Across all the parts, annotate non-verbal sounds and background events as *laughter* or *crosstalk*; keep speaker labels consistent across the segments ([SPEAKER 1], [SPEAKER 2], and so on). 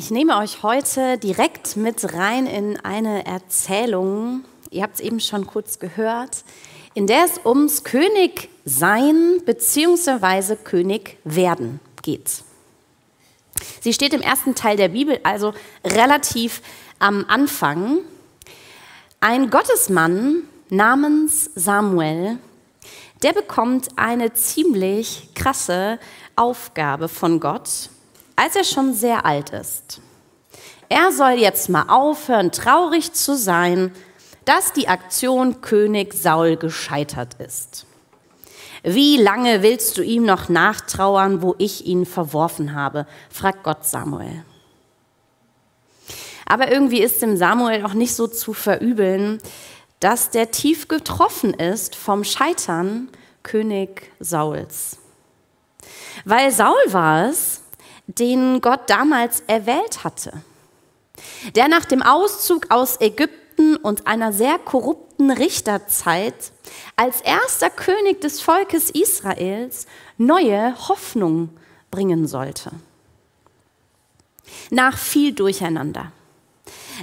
[SPEAKER 1] Ich nehme euch heute direkt mit rein in eine Erzählung, ihr habt es eben schon kurz gehört, in der es ums Königsein bzw. König werden geht. Sie steht im ersten Teil der Bibel, also relativ am Anfang. Ein Gottesmann namens Samuel, der bekommt eine ziemlich krasse Aufgabe von Gott als er schon sehr alt ist. Er soll jetzt mal aufhören, traurig zu sein, dass die Aktion König Saul gescheitert ist. Wie lange willst du ihm noch nachtrauern, wo ich ihn verworfen habe? fragt Gott Samuel. Aber irgendwie ist dem Samuel auch nicht so zu verübeln, dass der tief getroffen ist vom Scheitern König Sauls. Weil Saul war es, den Gott damals erwählt hatte. Der nach dem Auszug aus Ägypten und einer sehr korrupten Richterzeit als erster König des Volkes Israels neue Hoffnung bringen sollte. Nach viel Durcheinander,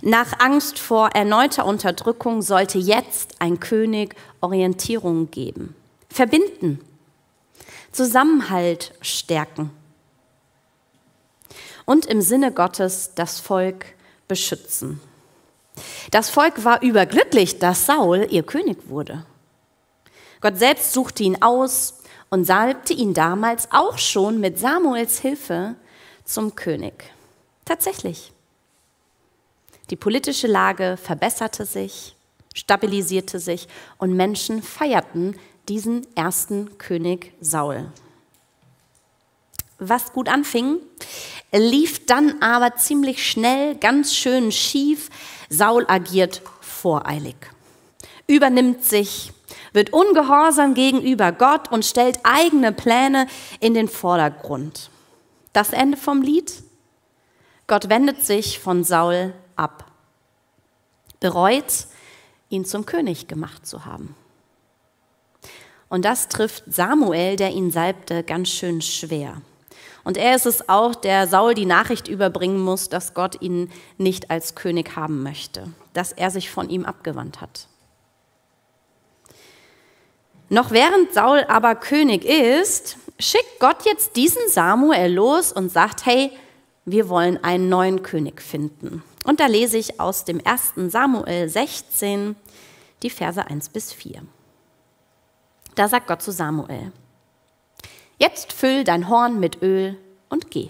[SPEAKER 1] nach Angst vor erneuter Unterdrückung sollte jetzt ein König Orientierung geben, verbinden, Zusammenhalt stärken und im Sinne Gottes das Volk beschützen. Das Volk war überglücklich, dass Saul ihr König wurde. Gott selbst suchte ihn aus und salbte ihn damals auch schon mit Samuels Hilfe zum König. Tatsächlich. Die politische Lage verbesserte sich, stabilisierte sich und Menschen feierten diesen ersten König Saul. Was gut anfing, lief dann aber ziemlich schnell ganz schön schief. Saul agiert voreilig, übernimmt sich, wird ungehorsam gegenüber Gott und stellt eigene Pläne in den Vordergrund. Das Ende vom Lied? Gott wendet sich von Saul ab, bereut, ihn zum König gemacht zu haben. Und das trifft Samuel, der ihn salbte, ganz schön schwer. Und er ist es auch, der Saul die Nachricht überbringen muss, dass Gott ihn nicht als König haben möchte, dass er sich von ihm abgewandt hat. Noch während Saul aber König ist, schickt Gott jetzt diesen Samuel los und sagt, hey, wir wollen einen neuen König finden. Und da lese ich aus dem 1. Samuel 16 die Verse 1 bis 4. Da sagt Gott zu Samuel, Jetzt füll dein Horn mit Öl und geh.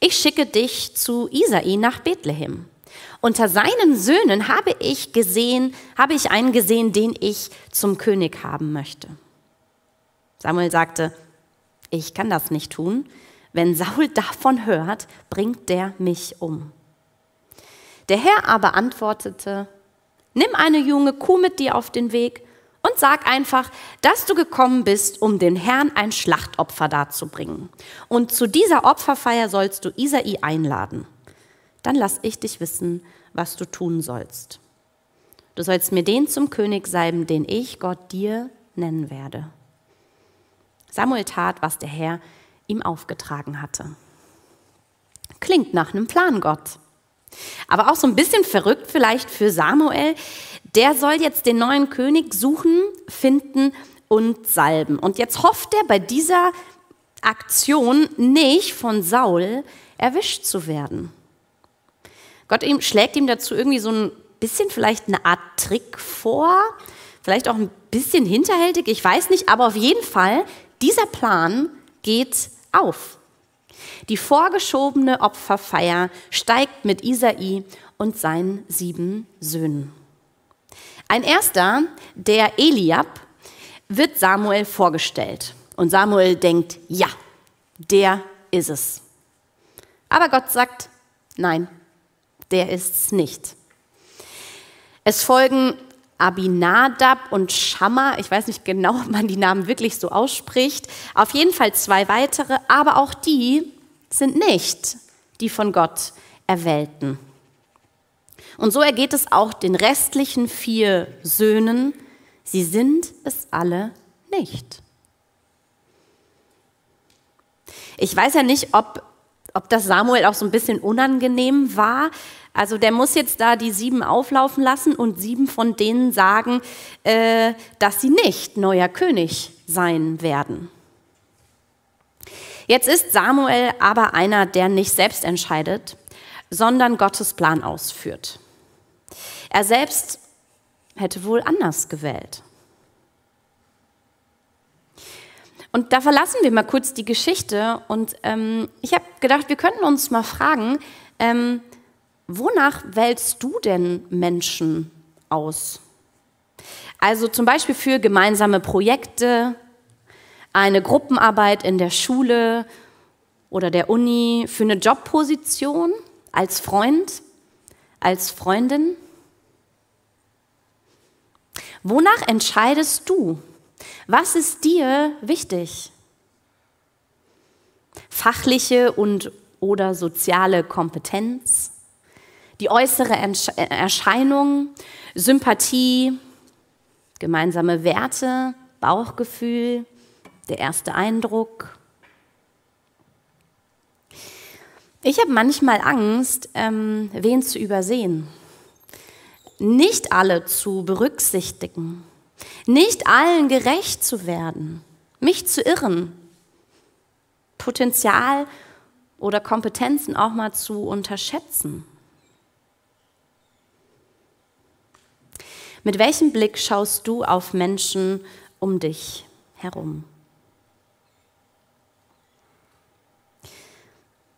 [SPEAKER 1] Ich schicke dich zu Isai nach Bethlehem. Unter seinen Söhnen habe ich gesehen, habe ich einen gesehen, den ich zum König haben möchte. Samuel sagte, ich kann das nicht tun. Wenn Saul davon hört, bringt der mich um. Der Herr aber antwortete, nimm eine junge Kuh mit dir auf den Weg und sag einfach, dass du gekommen bist, um den Herrn ein Schlachtopfer darzubringen. Und zu dieser Opferfeier sollst du Isai einladen. Dann lass ich dich wissen, was du tun sollst. Du sollst mir den zum König salben, den ich Gott dir nennen werde. Samuel tat, was der Herr ihm aufgetragen hatte. Klingt nach einem Plan Gott. Aber auch so ein bisschen verrückt vielleicht für Samuel, der soll jetzt den neuen König suchen, finden und salben. Und jetzt hofft er bei dieser Aktion nicht von Saul erwischt zu werden. Gott ihm, schlägt ihm dazu irgendwie so ein bisschen vielleicht eine Art Trick vor, vielleicht auch ein bisschen hinterhältig, ich weiß nicht, aber auf jeden Fall, dieser Plan geht auf. Die vorgeschobene Opferfeier steigt mit Isai und seinen sieben Söhnen. Ein erster, der Eliab, wird Samuel vorgestellt. Und Samuel denkt, ja, der ist es. Aber Gott sagt, nein, der ist es nicht. Es folgen Abinadab und Shamma. Ich weiß nicht genau, *laughs* ob man die Namen wirklich so ausspricht. Auf jeden Fall zwei weitere, aber auch die sind nicht die von Gott erwählten. Und so ergeht es auch den restlichen vier Söhnen. Sie sind es alle nicht. Ich weiß ja nicht, ob ob das Samuel auch so ein bisschen unangenehm war. Also der muss jetzt da die sieben auflaufen lassen und sieben von denen sagen, äh, dass sie nicht neuer König sein werden. Jetzt ist Samuel aber einer, der nicht selbst entscheidet, sondern Gottes Plan ausführt. Er selbst hätte wohl anders gewählt. Und da verlassen wir mal kurz die Geschichte und ähm, ich habe gedacht, wir könnten uns mal fragen, ähm, wonach wählst du denn Menschen aus? Also zum Beispiel für gemeinsame Projekte, eine Gruppenarbeit in der Schule oder der Uni, für eine Jobposition als Freund, als Freundin? Wonach entscheidest du? Was ist dir wichtig? Fachliche und oder soziale Kompetenz, die äußere Erscheinung, Sympathie, gemeinsame Werte, Bauchgefühl, der erste Eindruck. Ich habe manchmal Angst, ähm, wen zu übersehen, nicht alle zu berücksichtigen, nicht allen gerecht zu werden, mich zu irren, Potenzial oder Kompetenzen auch mal zu unterschätzen. Mit welchem Blick schaust du auf Menschen um dich herum?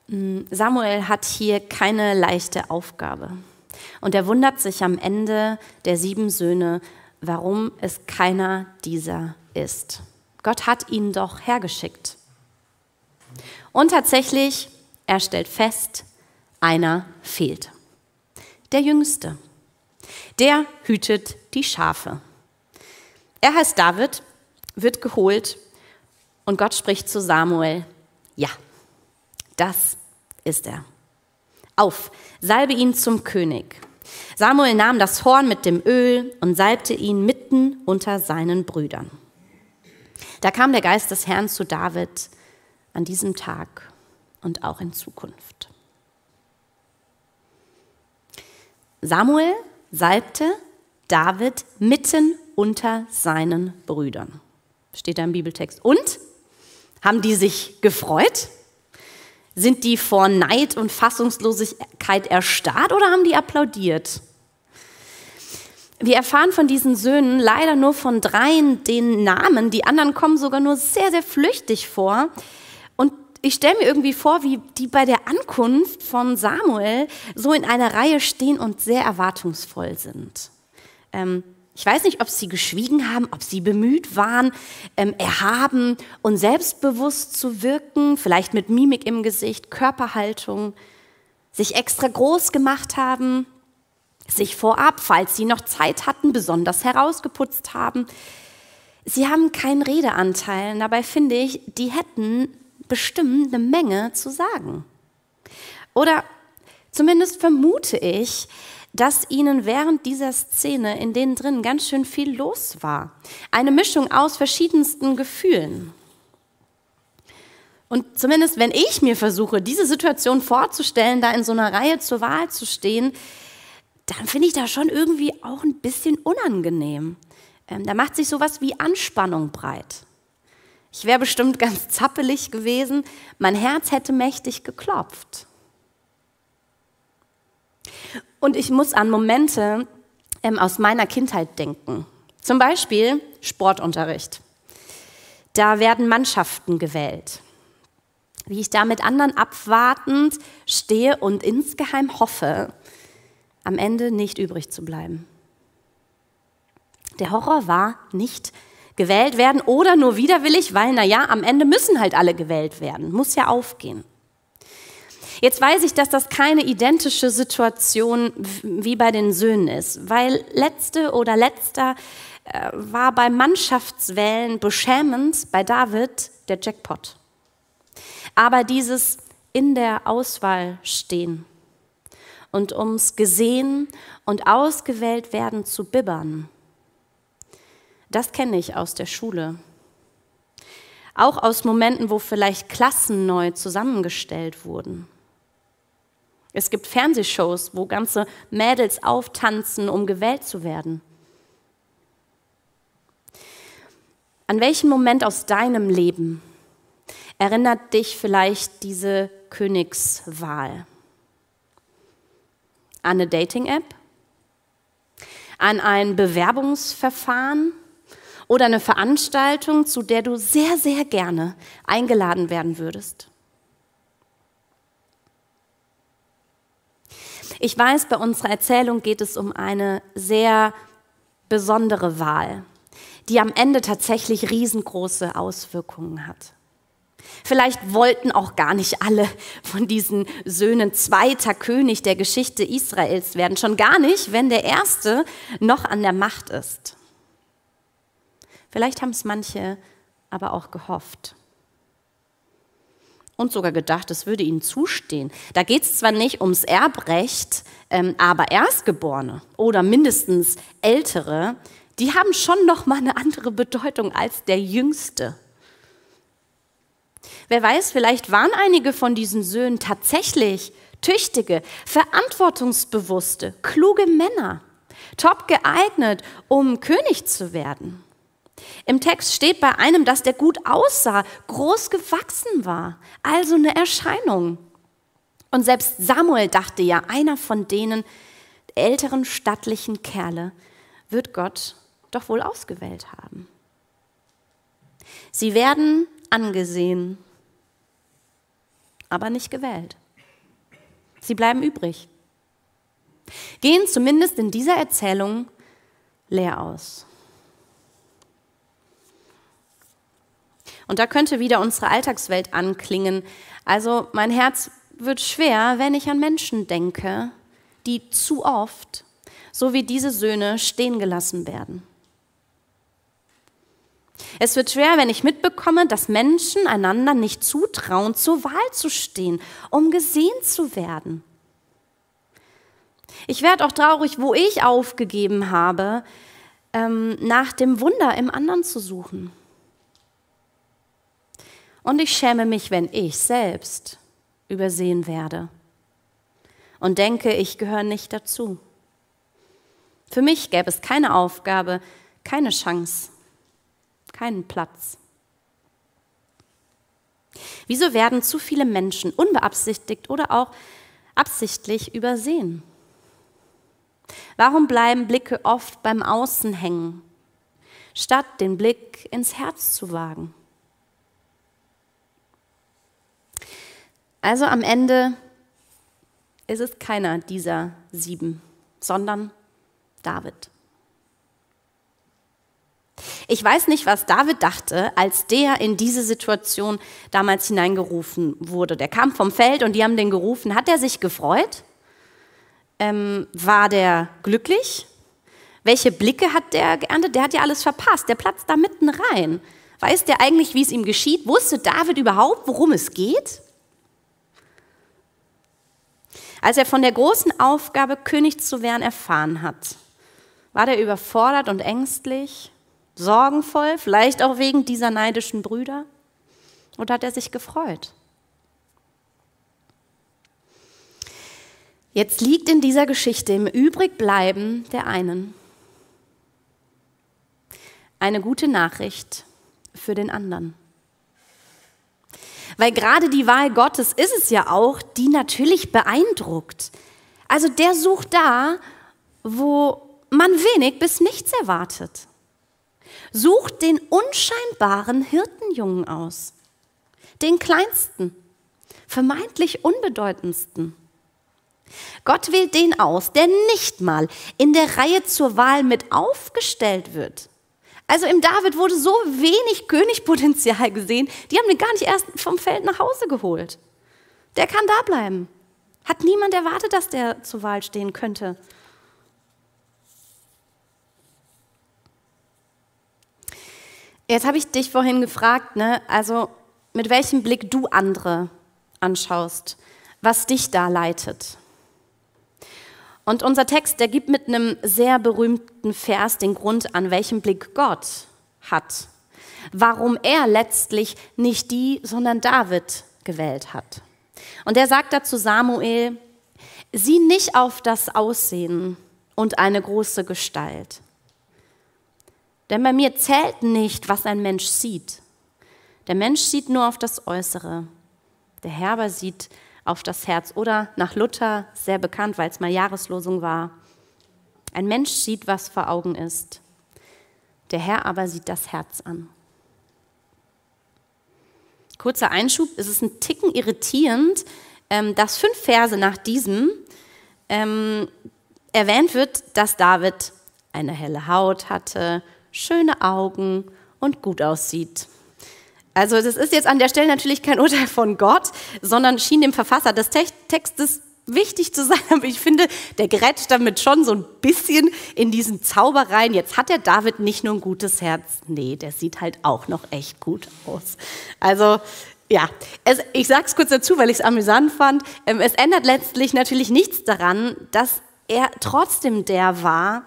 [SPEAKER 1] Hm, Samuel hat hier keine leichte Aufgabe. Und er wundert sich am Ende der sieben Söhne, warum es keiner dieser ist. Gott hat ihn doch hergeschickt. Und tatsächlich, er stellt fest, einer fehlt. Der Jüngste. Der hütet die Schafe. Er heißt David, wird geholt und Gott spricht zu Samuel, ja, das ist er. Auf, salbe ihn zum König. Samuel nahm das Horn mit dem Öl und salbte ihn mitten unter seinen Brüdern. Da kam der Geist des Herrn zu David an diesem Tag und auch in Zukunft. Samuel salbte David mitten unter seinen Brüdern. Steht da im Bibeltext. Und? Haben die sich gefreut? Sind die vor Neid und Fassungslosigkeit erstarrt oder haben die applaudiert? Wir erfahren von diesen Söhnen leider nur von dreien den Namen. Die anderen kommen sogar nur sehr, sehr flüchtig vor. Und ich stelle mir irgendwie vor, wie die bei der Ankunft von Samuel so in einer Reihe stehen und sehr erwartungsvoll sind. Ähm, ich weiß nicht, ob sie geschwiegen haben, ob sie bemüht waren, ähm, erhaben und selbstbewusst zu wirken, vielleicht mit Mimik im Gesicht, Körperhaltung, sich extra groß gemacht haben, sich vorab, falls sie noch Zeit hatten, besonders herausgeputzt haben. Sie haben keinen Redeanteil. Dabei finde ich, die hätten bestimmt eine Menge zu sagen. Oder zumindest vermute ich, dass ihnen während dieser Szene in denen drin ganz schön viel los war. Eine Mischung aus verschiedensten Gefühlen. Und zumindest wenn ich mir versuche, diese Situation vorzustellen, da in so einer Reihe zur Wahl zu stehen, dann finde ich das schon irgendwie auch ein bisschen unangenehm. Ähm, da macht sich sowas wie Anspannung breit. Ich wäre bestimmt ganz zappelig gewesen, mein Herz hätte mächtig geklopft. Und ich muss an Momente ähm, aus meiner Kindheit denken. Zum Beispiel Sportunterricht. Da werden Mannschaften gewählt. Wie ich da mit anderen abwartend stehe und insgeheim hoffe, am Ende nicht übrig zu bleiben. Der Horror war nicht gewählt werden oder nur widerwillig, weil, naja, am Ende müssen halt alle gewählt werden, muss ja aufgehen. Jetzt weiß ich, dass das keine identische Situation wie bei den Söhnen ist, weil letzte oder letzter äh, war bei Mannschaftswählen beschämend bei David der Jackpot. Aber dieses in der Auswahl stehen und ums gesehen und ausgewählt werden zu bibbern, das kenne ich aus der Schule. Auch aus Momenten, wo vielleicht Klassen neu zusammengestellt wurden Es gibt Fernsehshows, wo ganze Mädels auftanzen, um gewählt zu werden. An welchen Moment aus deinem Leben erinnert dich vielleicht diese Königswahl? An eine Dating-App? An ein Bewerbungsverfahren? Oder eine Veranstaltung, zu der du sehr, sehr gerne eingeladen werden würdest? Ich weiß, bei unserer Erzählung geht es um eine sehr besondere Wahl die am Ende tatsächlich riesengroße Auswirkungen hat. Vielleicht wollten auch gar nicht alle von diesen Söhnen zweiter König der Geschichte Israels werden, schon gar nicht, wenn der erste noch an der Macht ist. Vielleicht haben es manche aber auch gehofft und sogar gedacht, es würde ihnen zustehen. Da geht es zwar nicht ums Erbrecht, ähm, aber Erstgeborene oder mindestens Ältere, die haben schon noch mal eine andere Bedeutung als der Jüngste. Wer weiß, vielleicht waren einige von diesen Söhnen tatsächlich tüchtige, verantwortungsbewusste, kluge Männer, top geeignet, um König zu werden. Im Text steht bei einem, dass der gut aussah, groß gewachsen war, also eine Erscheinung. Und selbst Samuel dachte ja, einer von denen älteren stattlichen Kerle wird Gott doch wohl ausgewählt haben. Sie werden angesehen, aber nicht gewählt. Sie bleiben übrig, gehen zumindest in dieser Erzählung leer aus. Und da könnte wieder unsere Alltagswelt anklingen. Also mein Herz wird schwer, wenn ich an Menschen denke, die zu oft, so wie diese Söhne, stehen gelassen werden. Es wird schwer, wenn ich mitbekomme, dass Menschen einander nicht zutrauen, zur Wahl zu stehen, um gesehen zu werden. Ich werde auch traurig, wo ich aufgegeben habe, ähm, nach dem Wunder im anderen zu suchen. Und ich schäme mich, wenn ich selbst übersehen werde und denke, ich gehöre nicht dazu. Für mich gäbe es keine Aufgabe, keine Chance keinen Platz. Wieso werden zu viele Menschen unbeabsichtigt oder auch absichtlich übersehen? Warum bleiben Blicke oft beim Außen hängen, statt den Blick ins Herz zu wagen? Also am Ende ist es keiner dieser sieben, sondern David. Ich weiß nicht, was David dachte, als der in diese Situation damals hineingerufen wurde. Der kam vom Feld und die haben den gerufen. Hat er sich gefreut? Ähm, war der glücklich? Welche Blicke hat der geerntet? Der hat ja alles verpasst. Der platzt da mitten rein. Weiß der eigentlich, wie es ihm geschieht? Wusste David überhaupt, worum es geht? Als er von der großen Aufgabe, König zu werden, erfahren hat, war der überfordert und ängstlich? sorgenvoll, vielleicht auch wegen dieser neidischen Brüder? Oder hat er sich gefreut? Jetzt liegt in dieser Geschichte im Übrigbleiben der einen eine gute Nachricht für den anderen. Weil gerade die Wahl Gottes ist es ja auch, die natürlich beeindruckt. Also der sucht da, wo man wenig bis nichts erwartet. Sucht den unscheinbaren Hirtenjungen aus, den kleinsten, vermeintlich unbedeutendsten. Gott wählt den aus, der nicht mal in der Reihe zur Wahl mit aufgestellt wird. Also im David wurde so wenig Königpotenzial gesehen, die haben ihn gar nicht erst vom Feld nach Hause geholt. Der kann da bleiben. Hat niemand erwartet, dass der zur Wahl stehen könnte. Jetzt habe ich dich vorhin gefragt, ne, also mit welchem Blick du andere anschaust, was dich da leitet. Und unser Text, der gibt mit einem sehr berühmten Vers den Grund an, welchen Blick Gott hat. Warum er letztlich nicht die, sondern David gewählt hat. Und er sagt dazu Samuel, Sieh nicht auf das Aussehen und eine große Gestalt. Denn bei mir zählt nicht, was ein Mensch sieht. Der Mensch sieht nur auf das Äußere. Der Herr aber sieht auf das Herz. Oder nach Luther, sehr bekannt, weil es mal Jahreslosung war. Ein Mensch sieht, was vor Augen ist. Der Herr aber sieht das Herz an. Kurzer Einschub, es ist ein Ticken irritierend, ähm, dass fünf Verse nach diesem ähm, erwähnt wird, dass David eine helle Haut hatte, schöne Augen und gut aussieht. Also das ist jetzt an der Stelle natürlich kein *laughs* Urteil von Gott, sondern schien dem Verfasser des Textes wichtig zu sein, aber ich finde, der grätscht damit schon so ein bisschen in diesen Zauber rein. Jetzt hat der David nicht nur ein gutes Herz, nee, der sieht halt auch noch echt gut aus. Also ja, es, ich es kurz dazu, weil ich es amüsant fand. Ähm, es ändert letztlich natürlich nichts daran, dass er trotzdem der war,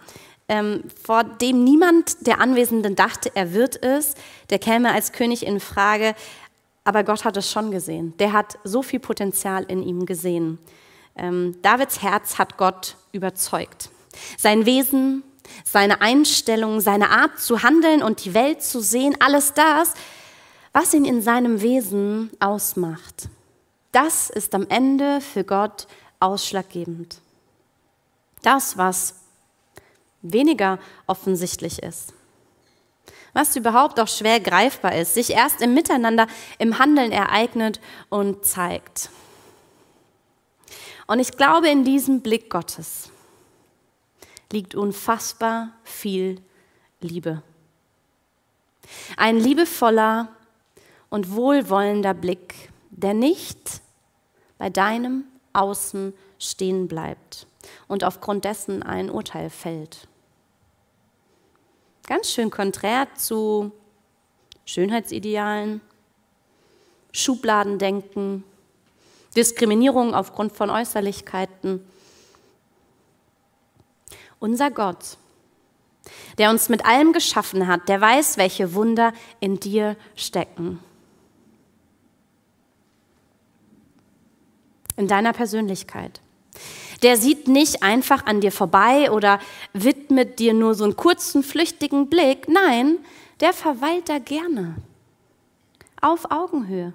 [SPEAKER 1] ähm, vor dem niemand der Anwesenden dachte, er wird es, der käme als König in Frage. Aber Gott hat es schon gesehen. Der hat so viel Potenzial in ihm gesehen. Ähm, Davids Herz hat Gott überzeugt. Sein Wesen, seine Einstellung, seine Art zu handeln und die Welt zu sehen, alles das, was ihn in seinem Wesen ausmacht. Das ist am Ende für Gott ausschlaggebend. Das, was weniger offensichtlich ist. Was überhaupt auch schwer greifbar ist, sich erst im Miteinander, im Handeln ereignet und zeigt. Und ich glaube, in diesem Blick Gottes liegt unfassbar viel Liebe. Ein liebevoller und wohlwollender Blick, der nicht bei deinem Außen stehen bleibt und aufgrund dessen ein Urteil fällt. Ganz schön konträr zu Schönheitsidealen, Schubladendenken, Diskriminierung aufgrund von Äußerlichkeiten. Unser Gott, der uns mit allem geschaffen hat, der weiß, welche Wunder in dir stecken. In deiner Persönlichkeit. Der sieht nicht einfach an dir vorbei oder widmet dir nur so einen kurzen, flüchtigen Blick. Nein, der verweilt da gerne. Auf Augenhöhe.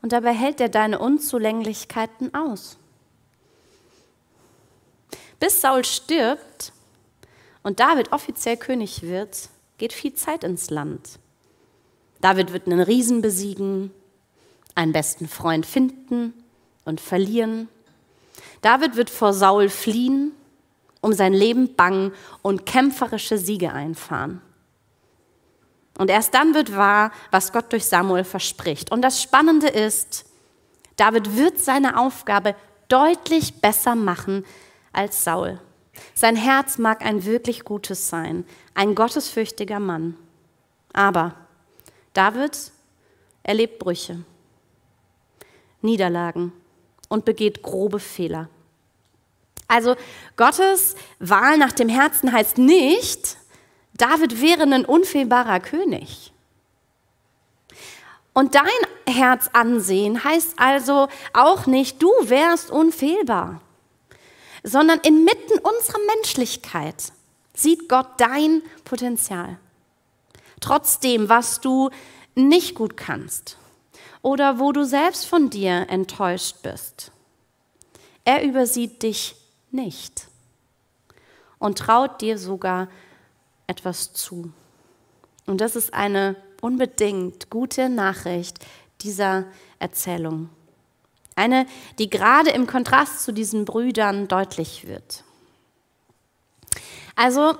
[SPEAKER 1] Und dabei hält er deine Unzulänglichkeiten aus. Bis Saul stirbt und David offiziell König wird, geht viel Zeit ins Land. David wird einen Riesen besiegen, einen besten Freund finden und verlieren. David wird vor Saul fliehen, um sein Leben bangen und kämpferische Siege einfahren. Und erst dann wird wahr, was Gott durch Samuel verspricht. Und das Spannende ist, David wird seine Aufgabe deutlich besser machen als Saul. Sein Herz mag ein wirklich gutes sein, ein gottesfürchtiger Mann. Aber David erlebt Brüche, Niederlagen und begeht grobe Fehler. Also Gottes Wahl nach dem Herzen heißt nicht, David wäre ein unfehlbarer König. Und dein Herz ansehen heißt also auch nicht, du wärst unfehlbar, sondern inmitten unserer Menschlichkeit sieht Gott dein Potenzial. Trotzdem, was du nicht gut kannst oder wo du selbst von dir enttäuscht bist. Er übersieht dich nicht und traut dir sogar etwas zu. Und das ist eine unbedingt gute Nachricht dieser Erzählung. Eine, die gerade im Kontrast zu diesen Brüdern deutlich wird. Also,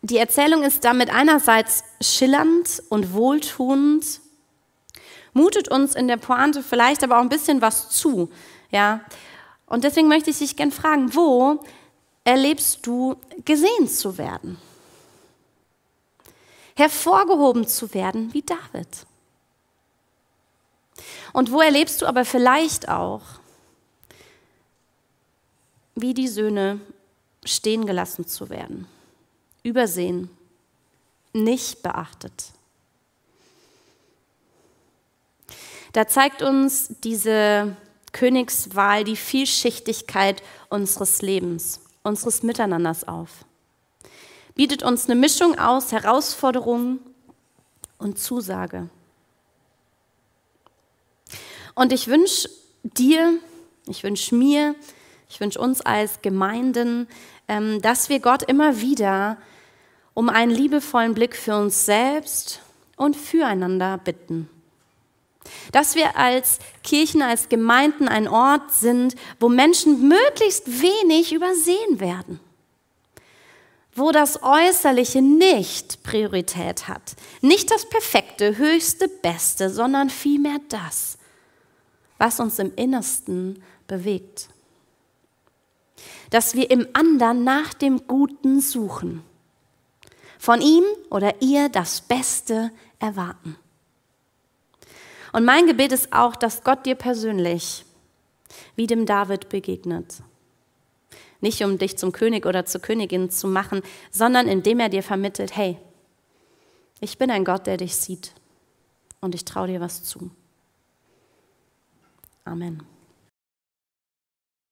[SPEAKER 1] die Erzählung ist damit einerseits schillernd und wohltuend, mutet uns in der Pointe vielleicht aber auch ein bisschen was zu. Ja? Und deswegen möchte ich dich gerne fragen, wo erlebst du gesehen zu werden? hervorgehoben zu werden wie David. Und wo erlebst du aber vielleicht auch, wie die Söhne stehen gelassen zu werden, übersehen, nicht beachtet. Da zeigt uns diese Königswahl die Vielschichtigkeit unseres Lebens, unseres Miteinanders auf. Bietet uns eine Mischung aus Herausforderungen und Zusage. Und ich wünsche dir, ich wünsche mir, ich wünsche uns als Gemeinden, ähm, dass wir Gott immer wieder um einen liebevollen Blick für uns selbst und füreinander bitten. Dass wir als Kirchen, als Gemeinden ein Ort sind, wo Menschen möglichst wenig übersehen werden. Wo das Äußerliche nicht Priorität hat. Nicht das Perfekte, Höchste, Beste, sondern vielmehr das, was uns im Innersten bewegt. Dass wir im anderen nach dem Guten suchen. Von ihm oder ihr das Beste erwarten. Und mein Gebet ist auch, dass Gott dir persönlich wie dem David begegnet. Nicht um dich zum König oder zur Königin zu machen, sondern indem er dir vermittelt, hey, ich bin ein Gott, der dich sieht und ich traue dir was zu. Amen.